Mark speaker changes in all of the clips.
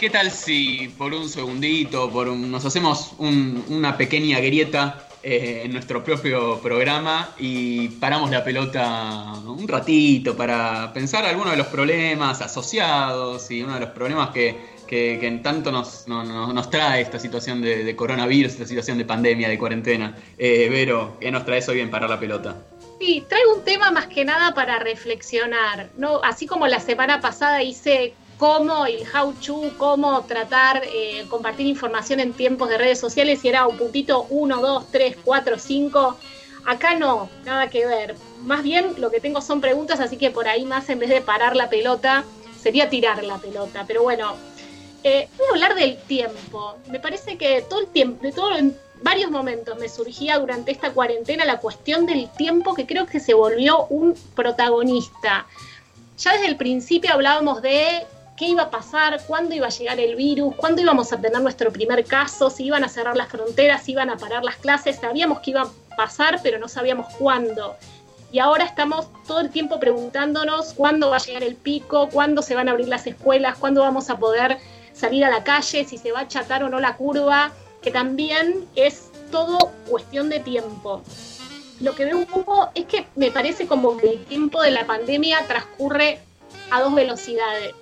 Speaker 1: ¿Qué tal si por un segundito, por nos hacemos una pequeña grieta eh, en nuestro propio programa y paramos la pelota un ratito para pensar algunos de los problemas asociados y uno de los problemas que, que, tanto nos, nos, trae esta situación de, coronavirus, esta situación de pandemia, de cuarentena. Eh, Vero, ¿qué nos trae hoy en Parar la Pelota?
Speaker 2: Sí, traigo un tema más que nada para reflexionar, ¿no? Así como la semana pasada hice cómo el how to, cómo tratar, eh, compartir información en tiempos de redes sociales, y era un puntito 1, 2, 3, 4, 5. Acá no, nada que ver. Más bien lo que tengo son preguntas, así que por ahí más en vez de parar la pelota, sería tirar la pelota. Pero bueno, eh, voy a hablar del tiempo. Me parece que todo el tiempo, todo en varios momentos me surgía durante esta cuarentena la cuestión del tiempo que creo que se volvió un protagonista. Ya desde el principio hablábamos de qué iba a pasar, cuándo iba a llegar el virus, cuándo íbamos a tener nuestro primer caso, si iban a cerrar las fronteras, si iban a parar las clases, sabíamos que iba a pasar, pero no sabíamos cuándo. Y ahora estamos todo el tiempo preguntándonos cuándo va a llegar el pico, cuándo se van a abrir las escuelas, cuándo vamos a poder salir a la calle, si se va a achatar o no la curva, que también es todo cuestión de tiempo. Lo que veo un poco es que me parece como que el tiempo de la pandemia transcurre a dos velocidades.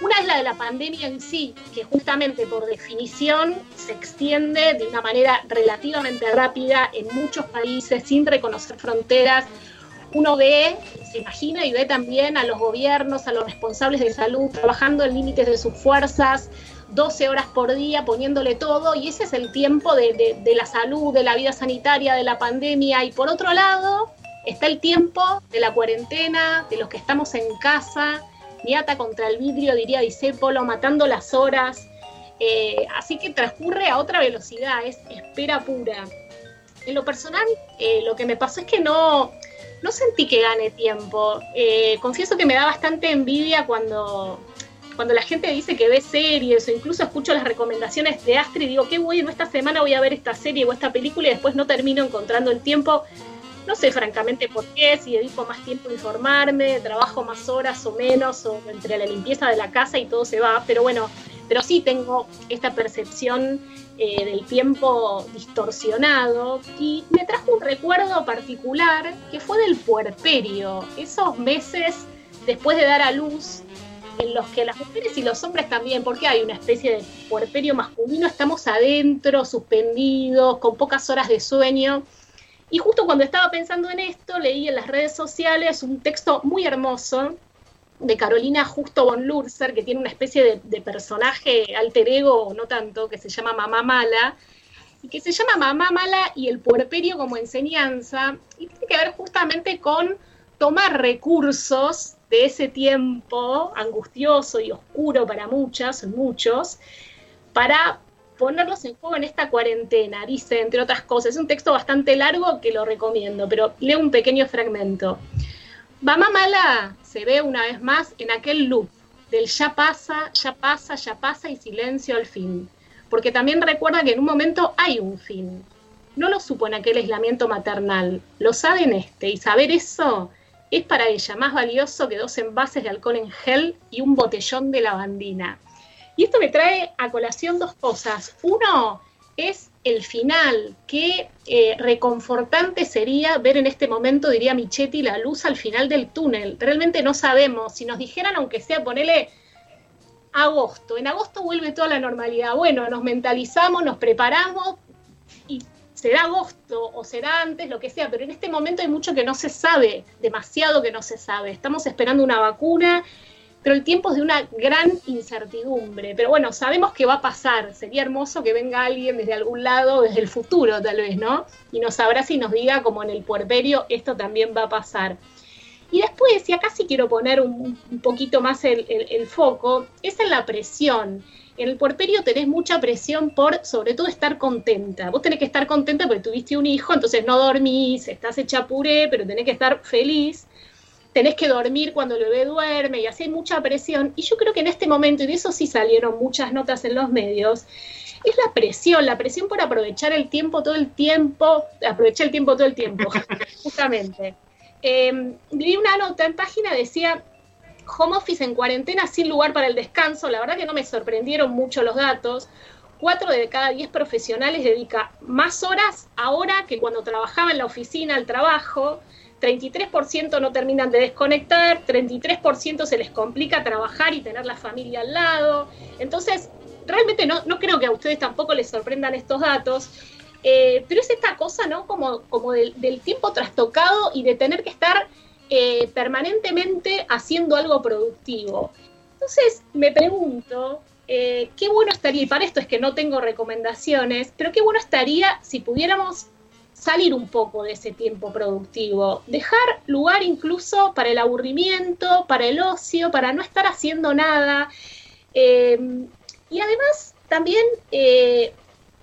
Speaker 2: Una es la de la pandemia en sí, que justamente por definición se extiende de una manera relativamente rápida en muchos países sin reconocer fronteras. Uno ve, se imagina y ve también a los gobiernos, a los responsables de salud trabajando en límites de sus fuerzas, 12 horas por día poniéndole todo y ese es el tiempo de, de, la salud, de la vida sanitaria, de la pandemia. Y por otro lado está el tiempo de la cuarentena, de los que estamos en casa, contra el vidrio, diría Disépolo, matando las horas. Eh, así que transcurre a otra velocidad, es espera pura. En lo personal, eh, lo que me pasó es que no, no sentí que gane tiempo. Eh, confieso que me da bastante envidia cuando, cuando la gente dice que ve series o incluso escucho las recomendaciones de Astrid y digo, qué bueno, esta semana voy a ver esta serie o esta película y después no termino encontrando el tiempo. No sé francamente por qué, si dedico más tiempo a informarme, trabajo más horas o menos, o entre la limpieza de la casa y todo se va, pero bueno, pero sí tengo esta percepción eh, del tiempo distorsionado y me trajo un recuerdo particular que fue del puerperio, esos meses después de dar a luz en los que las mujeres y los hombres también, porque hay una especie de puerperio masculino, estamos adentro, suspendidos, con pocas horas de sueño y justo cuando estaba pensando en esto, leí en las redes sociales un texto muy hermoso de Carolina Justo von Lurzer, que tiene una especie de, personaje alter ego, no tanto, que se llama Mamá Mala, y que se llama Mamá Mala y el puerperio como enseñanza, y tiene que ver justamente con tomar recursos de ese tiempo angustioso y oscuro para muchas, muchos, para ponerlos en juego en esta cuarentena, dice, entre otras cosas. Es un texto bastante largo que lo recomiendo, pero leo un pequeño fragmento. Mamá Mala se ve una vez más en aquel loop del ya pasa, ya pasa, ya pasa y silencio al fin. Porque también recuerda que en un momento hay un fin. No lo supo en aquel aislamiento maternal, lo sabe en este, y saber eso es para ella más valioso que dos envases de alcohol en gel y un botellón de lavandina. Y esto me trae a colación dos cosas. Uno es el final, qué eh, reconfortante sería ver en este momento, diría Michetti, la luz al final del túnel. Realmente no sabemos. Si nos dijeran, aunque sea ponele agosto, en agosto vuelve toda la normalidad. Bueno, nos mentalizamos, nos preparamos y será agosto o será antes, lo que sea, pero en este momento hay mucho que no se sabe, demasiado que no se sabe. Estamos esperando una vacuna pero el tiempo es de una gran incertidumbre. Pero bueno, sabemos que va a pasar. Sería hermoso que venga alguien desde algún lado, desde el futuro tal vez, ¿no? Y nos abrace y nos diga, como en el puerperio, esto también va a pasar. Y después, y acá sí quiero poner un, poquito más el, el, foco, es en la presión. En el puerperio tenés mucha presión por, sobre todo, estar contenta. Vos tenés que estar contenta porque tuviste un hijo, entonces no dormís, estás hecha puré, pero tenés que estar feliz tenés que dormir cuando el bebé duerme y así hay mucha presión. Y yo creo que en este momento, y de eso sí salieron muchas notas en los medios, es la presión, la presión por aprovechar el tiempo todo el tiempo, aprovechar el tiempo todo el tiempo, justamente. Eh, vi una nota en página, decía, home office en cuarentena sin lugar para el descanso. La verdad que no me sorprendieron mucho los datos. Cuatro de cada diez profesionales dedica más horas ahora que cuando trabajaba en la oficina al trabajo. 33% no terminan de desconectar, 33% se les complica trabajar y tener la familia al lado. Entonces, realmente no, no creo que a ustedes tampoco les sorprendan estos datos. Eh, pero es esta cosa, ¿no? Como, como del, tiempo trastocado y de tener que estar eh, permanentemente haciendo algo productivo. Entonces, me pregunto, eh, qué bueno estaría, y para esto es que no tengo recomendaciones, pero qué bueno estaría si pudiéramos salir un poco de ese tiempo productivo, dejar lugar incluso para el aburrimiento, para el ocio, para no estar haciendo nada. y además también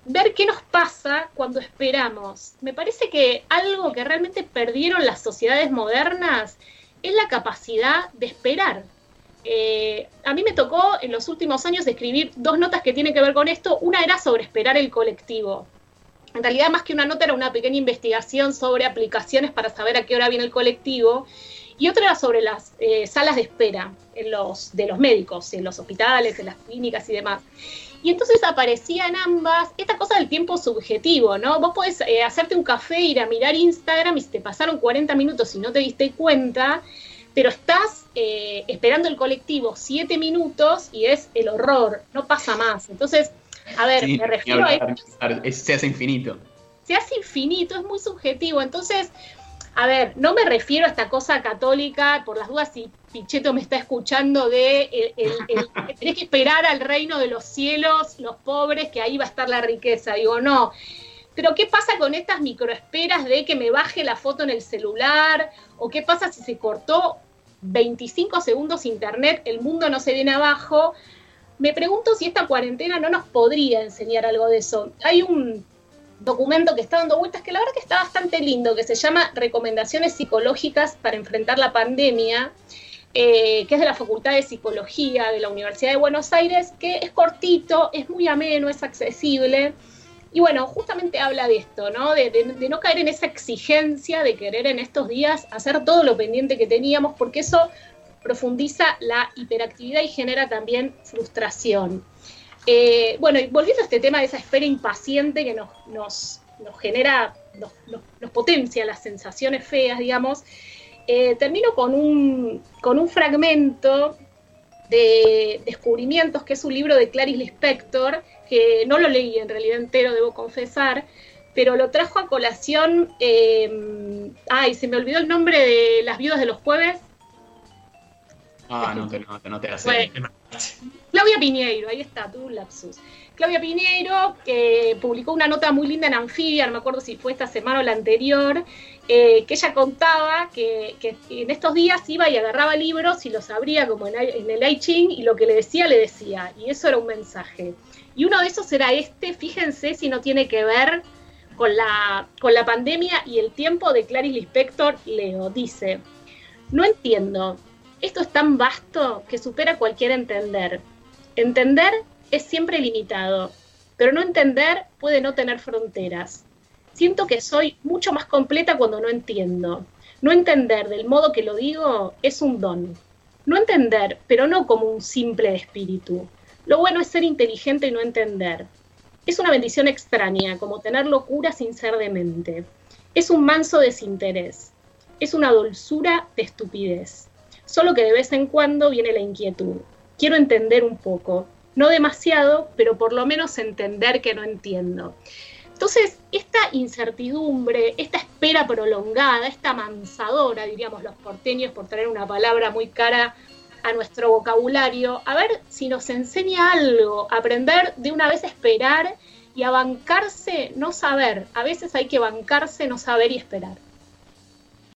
Speaker 2: ver qué nos pasa cuando esperamos. Me parece que algo que realmente perdieron las sociedades modernas es la capacidad de esperar. Eh, a mí me tocó en los últimos años escribir dos notas que tienen que ver con esto. Una era sobre esperar el colectivo. En realidad, más que una nota, era una pequeña investigación sobre aplicaciones para saber a qué hora viene el colectivo. Y otra era sobre las eh, salas de espera en los, de los médicos, en los hospitales, en las clínicas y demás. Y entonces aparecían ambas esta cosa del tiempo subjetivo, ¿no? Vos podés eh, hacerte un café, ir a mirar Instagram y te pasaron 40 minutos y no te diste cuenta, pero estás eh, esperando el colectivo 7 minutos y es el horror, no pasa más. Entonces, a ver, me refiero a...
Speaker 1: se hace infinito.
Speaker 2: Se hace infinito, es muy subjetivo. Entonces, a ver, no me refiero a esta cosa católica, por las dudas si Pichetto me está escuchando, de el, tenés que esperar al reino de los cielos, los pobres, que ahí va a estar la riqueza. Digo, no. Pero ¿qué pasa con estas microesperas de que me baje la foto en el celular? ¿O qué pasa si se cortó 25 segundos internet, el mundo no se viene abajo? Me pregunto si esta cuarentena no nos podría enseñar algo de eso. Hay un documento que está dando vueltas, que la verdad que está bastante lindo, que se llama Recomendaciones Psicológicas para enfrentar la pandemia, eh, que es de la Facultad de Psicología de la Universidad de Buenos Aires, que es cortito, es muy ameno, es accesible. Y bueno, justamente habla de esto, ¿no? De, de, no caer en esa exigencia de querer en estos días hacer todo lo pendiente que teníamos, porque eso profundiza la hiperactividad y genera también frustración. Eh, bueno, y volviendo a este tema de esa espera impaciente que nos, nos, genera, nos, potencia las sensaciones feas, digamos, eh, termino con un, con un fragmento de Descubrimientos, que es un libro de Clarice Lispector, que no lo leí en realidad entero, debo confesar, pero lo trajo a colación. Eh, ay, se me olvidó el nombre de Las Viudas de los Jueves.
Speaker 1: Ah, no te, no, no te
Speaker 2: Claudia Piñeiro, ahí está, tu lapsus. Claudia Piñeiro, que publicó una nota muy linda en Anfibia, no me acuerdo si fue esta semana o la anterior, eh, que ella contaba que, en estos días iba y agarraba libros y los abría como en, el I Ching y lo que le decía, le decía. Y eso era un mensaje. Y uno de esos era este, fíjense si no tiene que ver con la, con la pandemia y el tiempo de Clarice Lispector, Leo. Dice, no entiendo, esto es tan vasto que supera cualquier entender. Entender es siempre limitado, pero no entender puede no tener fronteras. Siento que soy mucho más completa cuando no entiendo. No entender del modo que lo digo es un don. No entender, pero no como un simple espíritu. Lo bueno es ser inteligente y no entender. Es una bendición extraña, como tener locura sin ser demente. Es un manso desinterés. Es una dulzura de estupidez solo que de vez en cuando viene la inquietud. Quiero entender un poco, no demasiado, pero por lo menos entender que no entiendo. Entonces, esta incertidumbre, esta espera prolongada, esta mansadora, diríamos los porteños, por traer una palabra muy cara a nuestro vocabulario, a ver si nos enseña algo, aprender de una vez a esperar y a bancarse, no saber. A veces hay que bancarse, no saber y esperar.